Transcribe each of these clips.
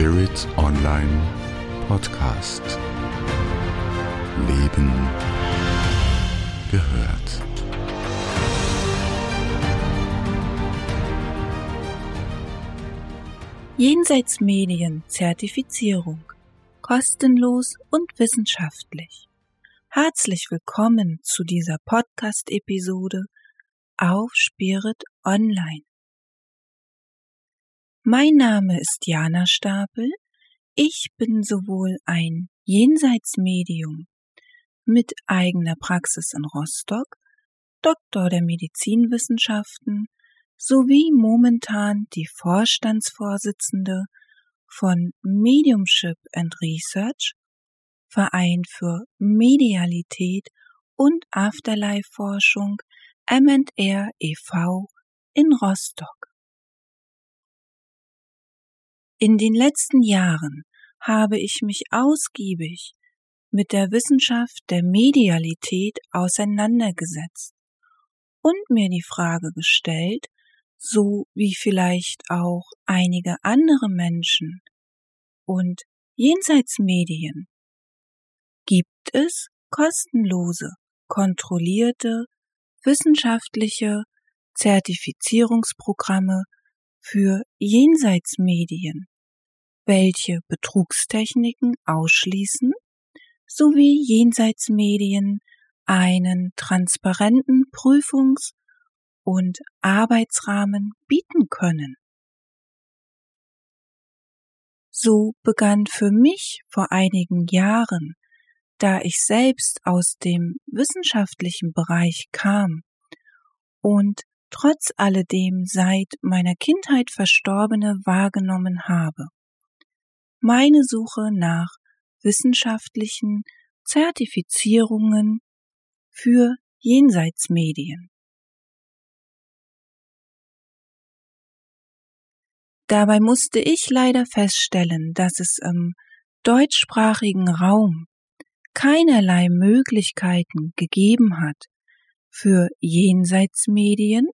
Spirit Online Podcast. Leben gehört. Jenseits Medien Zertifizierung. Kostenlos und wissenschaftlich. Herzlich willkommen zu dieser Podcast-Episode auf Spirit Online. Mein Name ist Jana Stapel. Ich bin sowohl ein Jenseitsmedium mit eigener Praxis in Rostock, Doktor der Medizinwissenschaften sowie momentan die Vorstandsvorsitzende von Mediumship and Research, Verein für Medialität und Afterlife-Forschung M&R e.V. in Rostock. In den letzten Jahren habe ich mich ausgiebig mit der Wissenschaft der Medialität auseinandergesetzt und mir die Frage gestellt, so wie vielleicht auch einige andere Menschen und Jenseitsmedien, gibt es kostenlose, kontrollierte, wissenschaftliche Zertifizierungsprogramme für Jenseitsmedien, welche Betrugstechniken ausschließen, sowie Jenseitsmedien einen transparenten Prüfungs- und Arbeitsrahmen bieten können. So begann für mich vor einigen Jahren, da ich selbst aus dem wissenschaftlichen Bereich kam und trotz alledem seit meiner Kindheit Verstorbene wahrgenommen habe. Meine Suche nach wissenschaftlichen Zertifizierungen für Jenseitsmedien. Dabei musste ich leider feststellen, dass es im deutschsprachigen Raum keinerlei Möglichkeiten gegeben hat, für Jenseitsmedien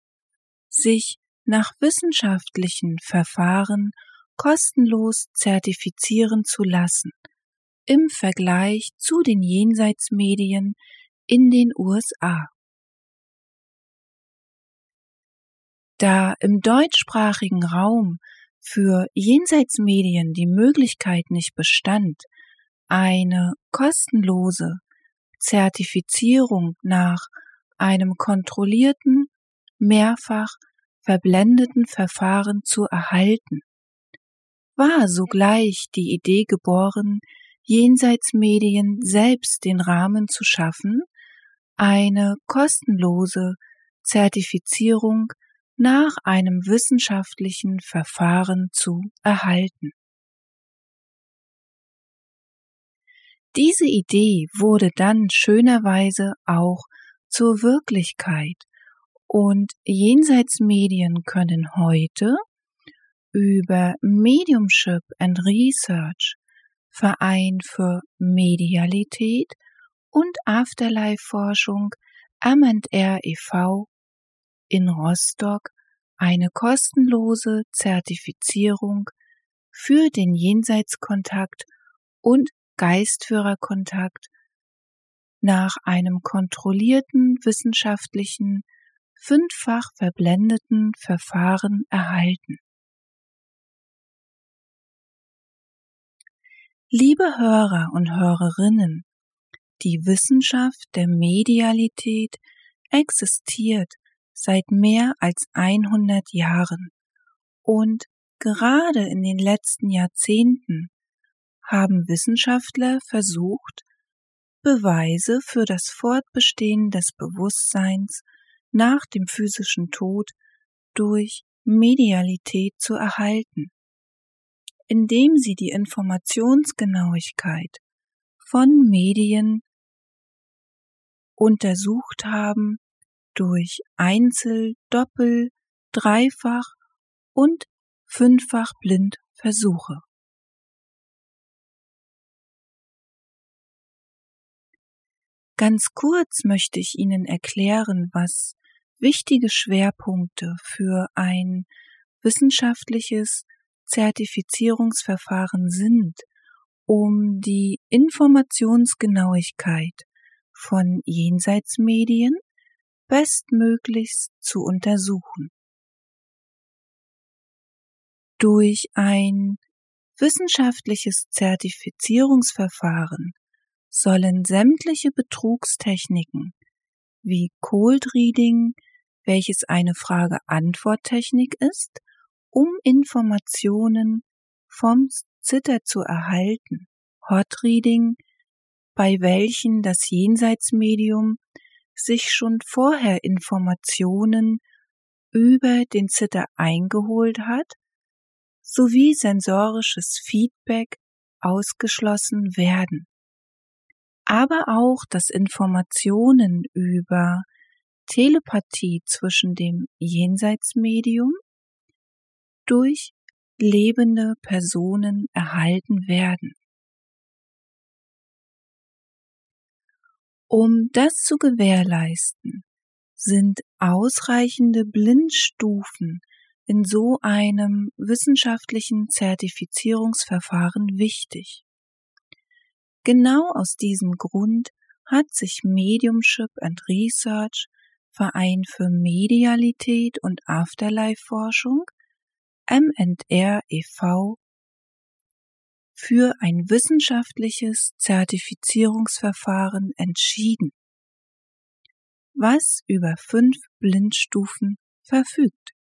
sich nach wissenschaftlichen Verfahren kostenlos zertifizieren zu lassen im Vergleich zu den Jenseitsmedien in den USA. Da im deutschsprachigen Raum für Jenseitsmedien die Möglichkeit nicht bestand, eine kostenlose Zertifizierung nach einem kontrollierten, mehrfach verblendeten Verfahren zu erhalten, war sogleich die Idee geboren, Jenseitsmedien selbst den Rahmen zu schaffen, eine kostenlose Zertifizierung nach einem wissenschaftlichen Verfahren zu erhalten. Diese Idee wurde dann schönerweise auch zur Wirklichkeit und Jenseitsmedien können heute über Mediumship and Research, Verein für Medialität und Afterlife-Forschung M&R e.V. in Rostock eine kostenlose Zertifizierung für den Jenseitskontakt und Geistführerkontakt nach einem kontrollierten wissenschaftlichen, fünffach verblendeten Verfahren erhalten. Liebe Hörer und Hörerinnen, die Wissenschaft der Medialität existiert seit mehr als 100 Jahren und gerade in den letzten Jahrzehnten haben Wissenschaftler versucht, Beweise für das Fortbestehen des Bewusstseins nach dem physischen Tod durch Medialität zu erhalten, indem sie die Informationsgenauigkeit von Medien untersucht haben durch Einzel-, Doppel-, Dreifach- und Fünffach Blindversuche. Ganz kurz möchte ich Ihnen erklären, was wichtige Schwerpunkte für ein wissenschaftliches Zertifizierungsverfahren sind, um die Informationsgenauigkeit von Jenseitsmedien bestmöglichst zu untersuchen. Durch ein wissenschaftliches Zertifizierungsverfahren sollen sämtliche Betrugstechniken wie Cold Reading, welches eine Frage-Antwort-Technik ist, um Informationen vom Zitter zu erhalten, Hot Reading, bei welchen das Jenseitsmedium sich schon vorher Informationen über den Zitter eingeholt hat, sowie sensorisches Feedback ausgeschlossen werden. Aber auch, dass Informationen über Telepathie zwischen dem Jenseitsmedium durch lebende Personen erhalten werden. Um das zu gewährleisten, sind ausreichende Blindstufen in so einem wissenschaftlichen Zertifizierungsverfahren wichtig. Genau aus diesem Grund hat sich Mediumship and Research Verein für Medialität und Afterlife Forschung M&R e.V für ein wissenschaftliches Zertifizierungsverfahren entschieden, was über fünf Blindstufen verfügt.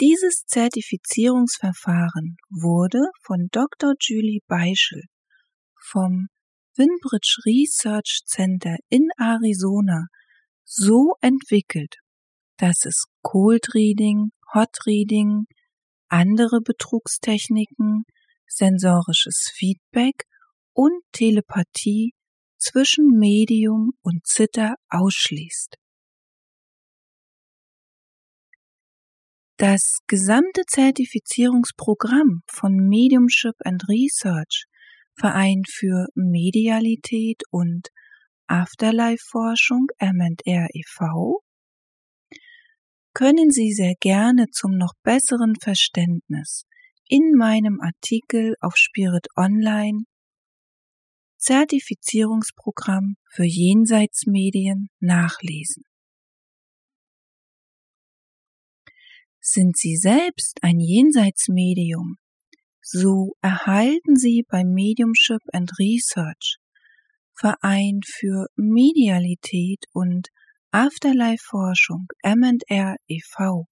Dieses Zertifizierungsverfahren wurde von Dr. Julie Beischel vom Winbridge Research Center in Arizona so entwickelt, dass es Cold Reading, Hot Reading, andere Betrugstechniken, sensorisches Feedback und Telepathie zwischen Medium und Zitter ausschließt. Das gesamte Zertifizierungsprogramm von Mediumship and Research, Verein für Medialität und Afterlife-Forschung M&R e.V., können Sie sehr gerne zum noch besseren Verständnis in meinem Artikel auf Spirit Online Zertifizierungsprogramm für Jenseitsmedien nachlesen. Sind Sie selbst ein Jenseitsmedium, so erhalten Sie beim Mediumship and Research Verein für Medialität und Afterlife-Forschung M&R e.V.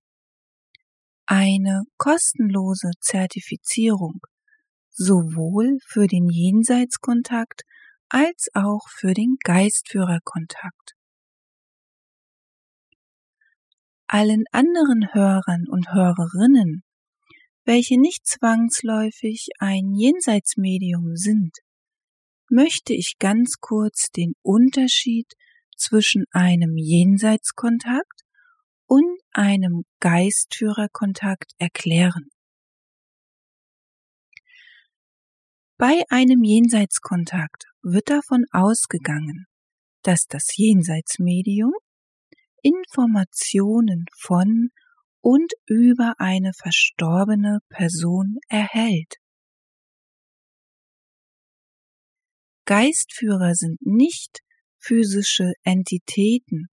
Eine kostenlose Zertifizierung sowohl für den Jenseitskontakt als auch für den Geistführerkontakt. Allen anderen Hörern und Hörerinnen, welche nicht zwangsläufig ein Jenseitsmedium sind, möchte ich ganz kurz den Unterschied zwischen einem Jenseitskontakt und einem Geistführerkontakt erklären. Bei einem Jenseitskontakt wird davon ausgegangen, dass das Jenseitsmedium Informationen von und über eine verstorbene Person erhält. Geistführer sind nicht physische Entitäten,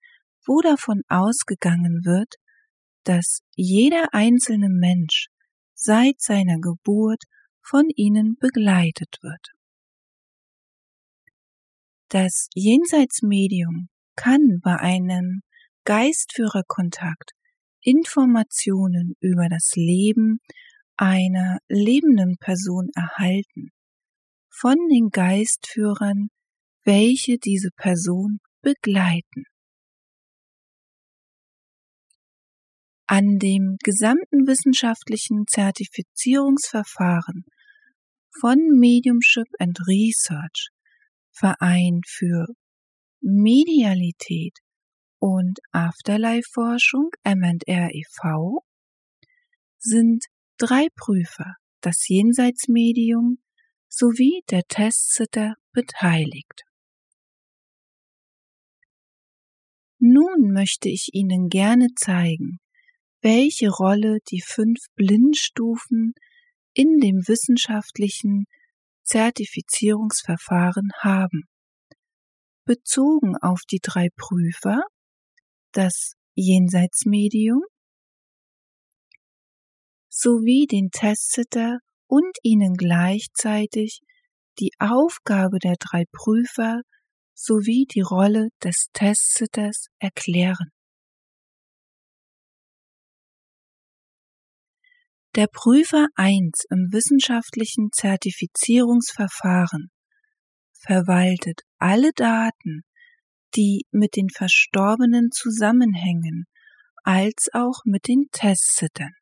wo davon ausgegangen wird, dass jeder einzelne Mensch seit seiner Geburt von ihnen begleitet wird. Das Jenseitsmedium kann bei einem Geistführerkontakt Informationen über das Leben einer lebenden Person erhalten, von den Geistführern welche diese Person begleiten. An dem gesamten wissenschaftlichen Zertifizierungsverfahren von Mediumship and Research, Verein für Medialität und Afterlife-Forschung M&R e.V. sind drei Prüfer, das Jenseitsmedium sowie der Testsitter beteiligt. Nun möchte ich Ihnen gerne zeigen, welche Rolle die fünf Blindstufen in dem wissenschaftlichen Zertifizierungsverfahren haben. Bezogen auf die drei Prüfer, das Jenseitsmedium sowie den Testsitter und ihnen gleichzeitig die Aufgabe der drei Prüfer sowie die Rolle des Testsitters erklären. Der Prüfer 1 im wissenschaftlichen Zertifizierungsverfahren verwaltet alle Daten, die mit den Verstorbenen zusammenhängen, als auch mit den Testsittern.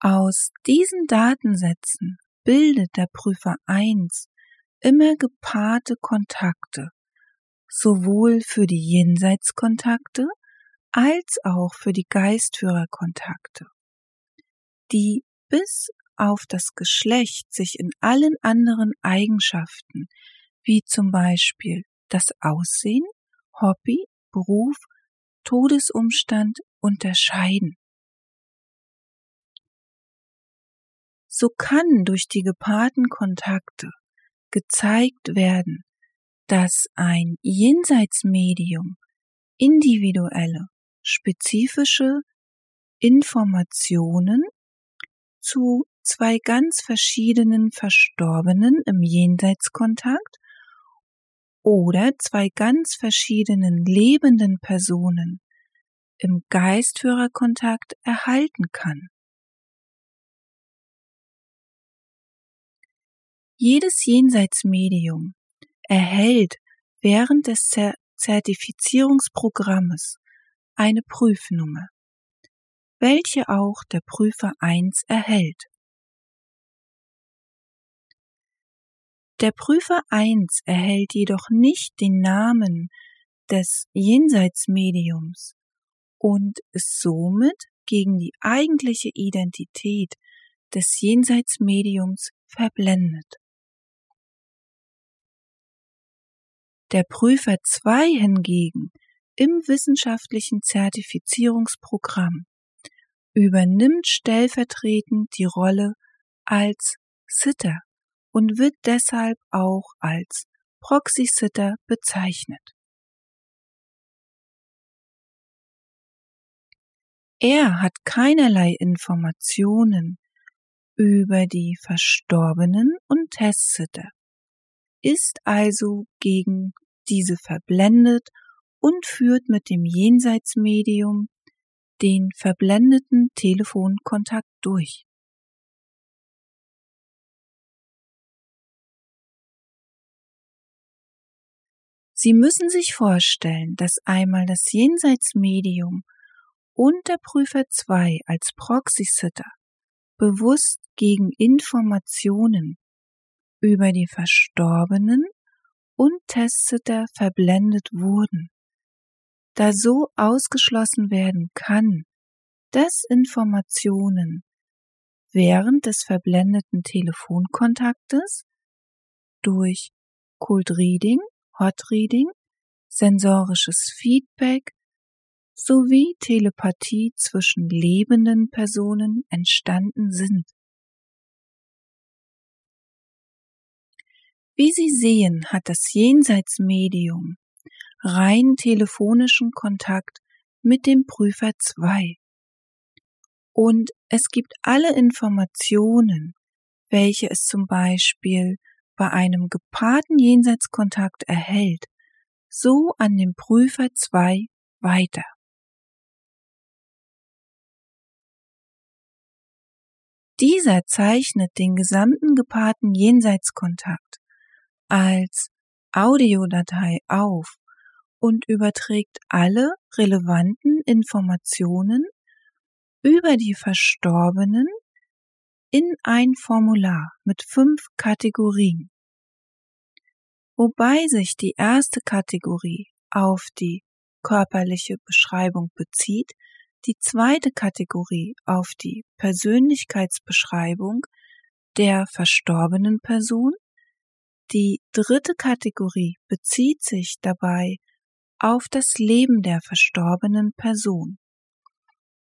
Aus diesen Datensätzen bildet der Prüfer 1 immer gepaarte Kontakte, sowohl für die Jenseitskontakte als auch für die Geistführerkontakte, die bis auf das Geschlecht sich in allen anderen Eigenschaften, wie zum Beispiel das Aussehen, Hobby, Beruf, Todesumstand unterscheiden. So kann durch die gepaarten Kontakte gezeigt werden, dass ein Jenseitsmedium individuelle, spezifische Informationen zu zwei ganz verschiedenen Verstorbenen im Jenseitskontakt oder zwei ganz verschiedenen lebenden Personen im Geistführerkontakt erhalten kann. Jedes Jenseitsmedium erhält während des Zertifizierungsprogrammes eine Prüfnummer, welche auch der Prüfer 1 erhält. Der Prüfer 1 erhält jedoch nicht den Namen des Jenseitsmediums und ist somit gegen die eigentliche Identität des Jenseitsmediums verblendet. Der Prüfer 2 hingegen im wissenschaftlichen Zertifizierungsprogramm übernimmt stellvertretend die Rolle als Sitter und wird deshalb auch als Proxy-Sitter bezeichnet. Er hat keinerlei Informationen über die Verstorbenen und Testsitter, ist also gegen diese verblendet und führt mit dem Jenseitsmedium den verblendeten Telefonkontakt durch. Sie müssen sich vorstellen, dass einmal das Jenseitsmedium und der Prüfer 2 als Proxy-Sitter bewusst gegen Informationen über die Verstorbenen und Testsitter verblendet wurden, da so ausgeschlossen werden kann, dass Informationen während des verblendeten Telefonkontaktes durch Cold Reading, Hot Reading, sensorisches Feedback sowie Telepathie zwischen lebenden Personen entstanden sind. Wie Sie sehen, hat das Jenseitsmedium rein telefonischen Kontakt mit dem Prüfer 2. Und es gibt alle Informationen, welche es zum Beispiel bei einem gepaarten Jenseitskontakt erhält, so an den Prüfer 2 weiter. Dieser zeichnet den gesamten gepaarten Jenseitskontakt als Audiodatei auf und überträgt alle relevanten Informationen über die Verstorbenen in ein Formular mit fünf Kategorien, wobei sich die erste Kategorie auf die körperliche Beschreibung bezieht, die zweite Kategorie auf die Persönlichkeitsbeschreibung der verstorbenen Person Die dritte Kategorie bezieht sich dabei auf das Leben der verstorbenen Person.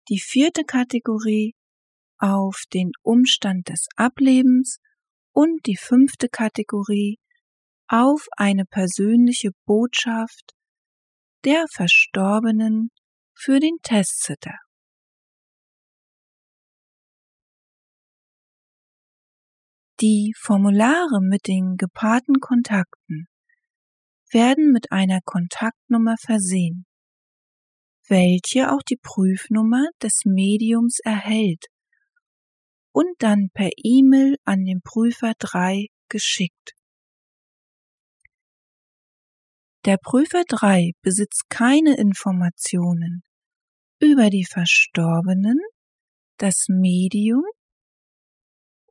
Die vierte Kategorie auf den Umstand des Ablebens und die fünfte Kategorie auf eine persönliche Botschaft der Verstorbenen für den Testsitter. Die Formulare mit den gepaarten Kontakten werden mit einer Kontaktnummer versehen, welche auch die Prüfnummer des Mediums erhält und dann per E-Mail an den Prüfer 3 geschickt. Der Prüfer 3 besitzt keine Informationen über die Verstorbenen, das Medium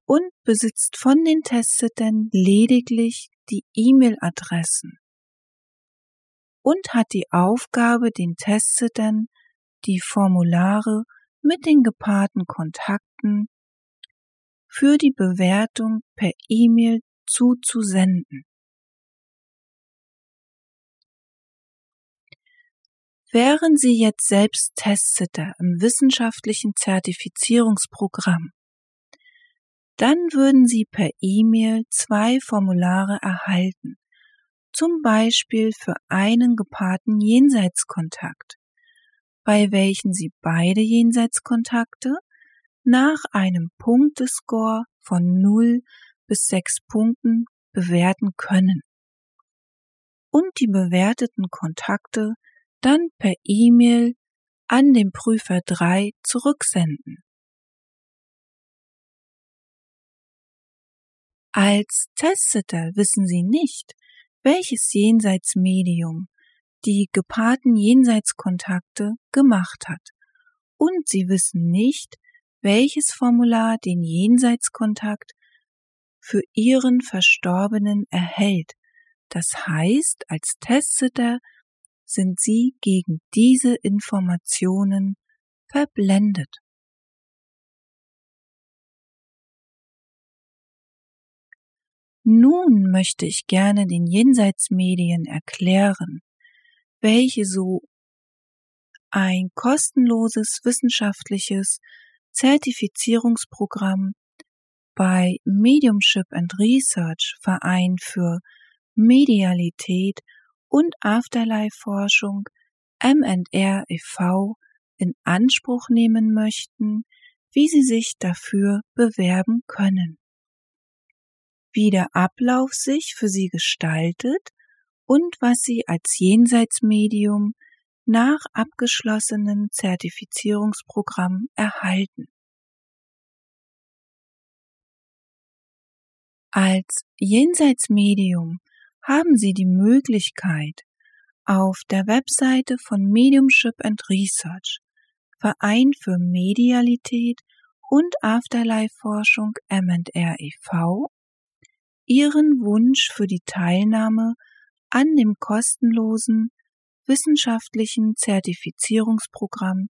und besitzt von den Testeten lediglich die E-Mail-Adressen und hat die Aufgabe, den Testeten die Formulare mit den gepaarten Kontakten für die Bewertung per E-Mail zuzusenden. Wären Sie jetzt selbst Testsitter im wissenschaftlichen Zertifizierungsprogramm, dann würden Sie per E-Mail zwei Formulare erhalten, zum Beispiel für einen gepaarten Jenseitskontakt, bei welchen Sie beide Jenseitskontakte nach einem Punktescore von 0 bis 6 Punkten bewerten können und die bewerteten Kontakte dann per E-Mail an den Prüfer 3 zurücksenden. Als Testsitter wissen Sie nicht, welches Jenseitsmedium die gepaarten Jenseitskontakte gemacht hat, und Sie wissen nicht, welches Formular den Jenseitskontakt für Ihren Verstorbenen erhält. Das heißt, als Testsitter sind Sie gegen diese Informationen verblendet. Nun möchte ich gerne den Jenseitsmedien erklären, welche so ein kostenloses wissenschaftliches Zertifizierungsprogramm bei Mediumship and Research Verein für Medialität und Afterlife-Forschung M&R e.V. in Anspruch nehmen möchten, wie sie sich dafür bewerben können. Wie der Ablauf sich für sie gestaltet und was sie als Jenseitsmedium nach abgeschlossenen Zertifizierungsprogramm erhalten. Als Jenseitsmedium haben Sie die Möglichkeit, auf der Webseite von Mediumship and Research, Verein für Medialität und Afterlife-Forschung M&R e.V., Ihren Wunsch für die Teilnahme an dem kostenlosen wissenschaftlichen Zertifizierungsprogramm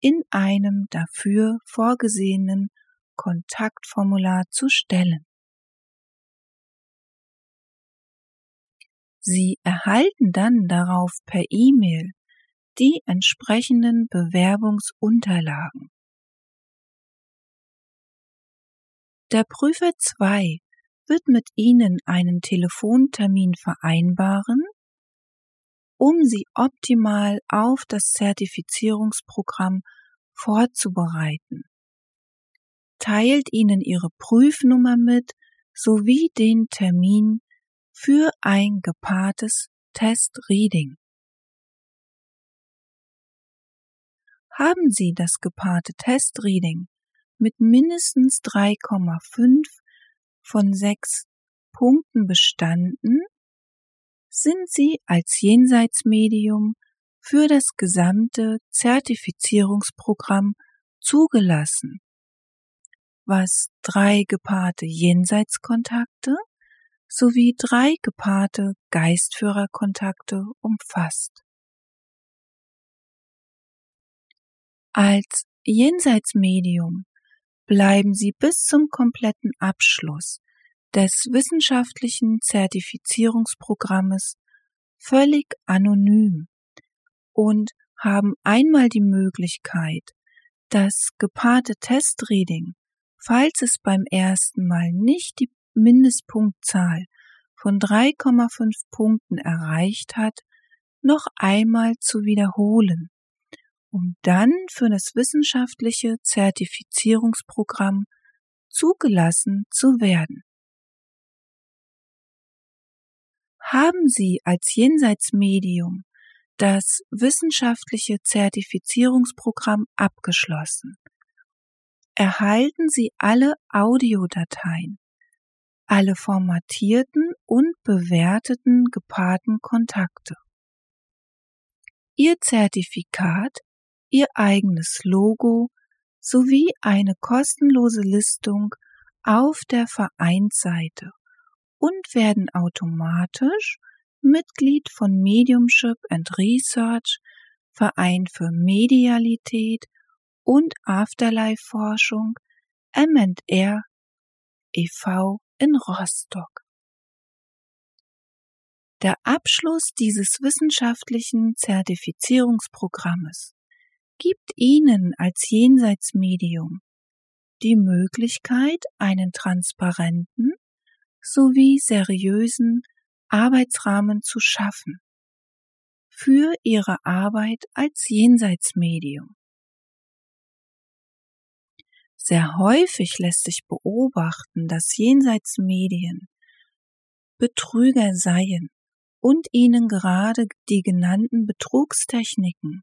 in einem dafür vorgesehenen Kontaktformular zu stellen. Sie erhalten dann darauf per E-Mail die entsprechenden Bewerbungsunterlagen. Der Prüfer 2 wird mit Ihnen einen Telefontermin vereinbaren, um Sie optimal auf das Zertifizierungsprogramm vorzubereiten. Teilt Ihnen Ihre Prüfnummer mit sowie den Termin für ein gepaartes Test-Reading. Haben Sie das gepaarte Test-Reading mit mindestens 3,5 von 6 Punkten bestanden, sind Sie als Jenseitsmedium für das gesamte Zertifizierungsprogramm zugelassen, was drei gepaarte Jenseitskontakte sowie drei gepaarte Geistführerkontakte umfasst. Als Jenseitsmedium bleiben Sie bis zum kompletten Abschluss des wissenschaftlichen Zertifizierungsprogrammes völlig anonym und haben einmal die Möglichkeit, das gepaarte Testreading, falls es beim ersten Mal nicht die Mindestpunktzahl von 3,5 Punkten erreicht hat, noch einmal zu wiederholen, um dann für das wissenschaftliche Zertifizierungsprogramm zugelassen zu werden. Haben Sie als Jenseitsmedium das wissenschaftliche Zertifizierungsprogramm abgeschlossen, erhalten Sie alle Audiodateien, alle formatierten und bewerteten gepaarten Kontakte. Ihr Zertifikat, Ihr eigenes Logo sowie eine kostenlose Listung auf der Vereinsseite und werden automatisch Mitglied von Mediumship and Research, Verein für Medialität und Afterlife-Forschung M&R e.V. in Rostock. Der Abschluss dieses wissenschaftlichen Zertifizierungsprogrammes gibt Ihnen als Jenseitsmedium die Möglichkeit, einen transparenten sowie seriösen Arbeitsrahmen zu schaffen für Ihre Arbeit als Jenseitsmedium. Sehr häufig lässt sich beobachten, dass Jenseitsmedien Betrüger seien und ihnen gerade die genannten Betrugstechniken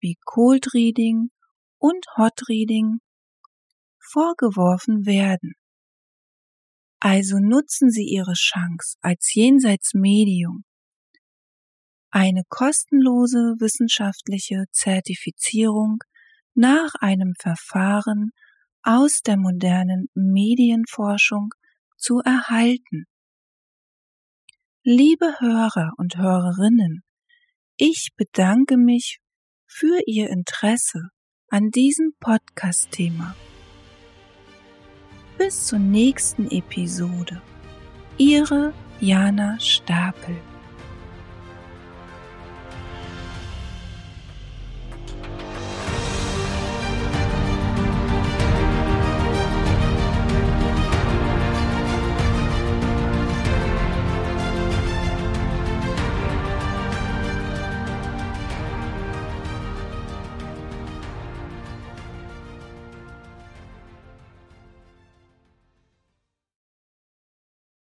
wie Cold Reading und Hot Reading vorgeworfen werden. Also nutzen Sie Ihre Chance als Jenseitsmedium, eine kostenlose wissenschaftliche Zertifizierung nach einem Verfahren aus der modernen Medienforschung zu erhalten. Liebe Hörer und Hörerinnen, ich bedanke mich für Ihr Interesse an diesem Podcast-Thema. Bis zur nächsten Episode. Ihre Jana Stapel.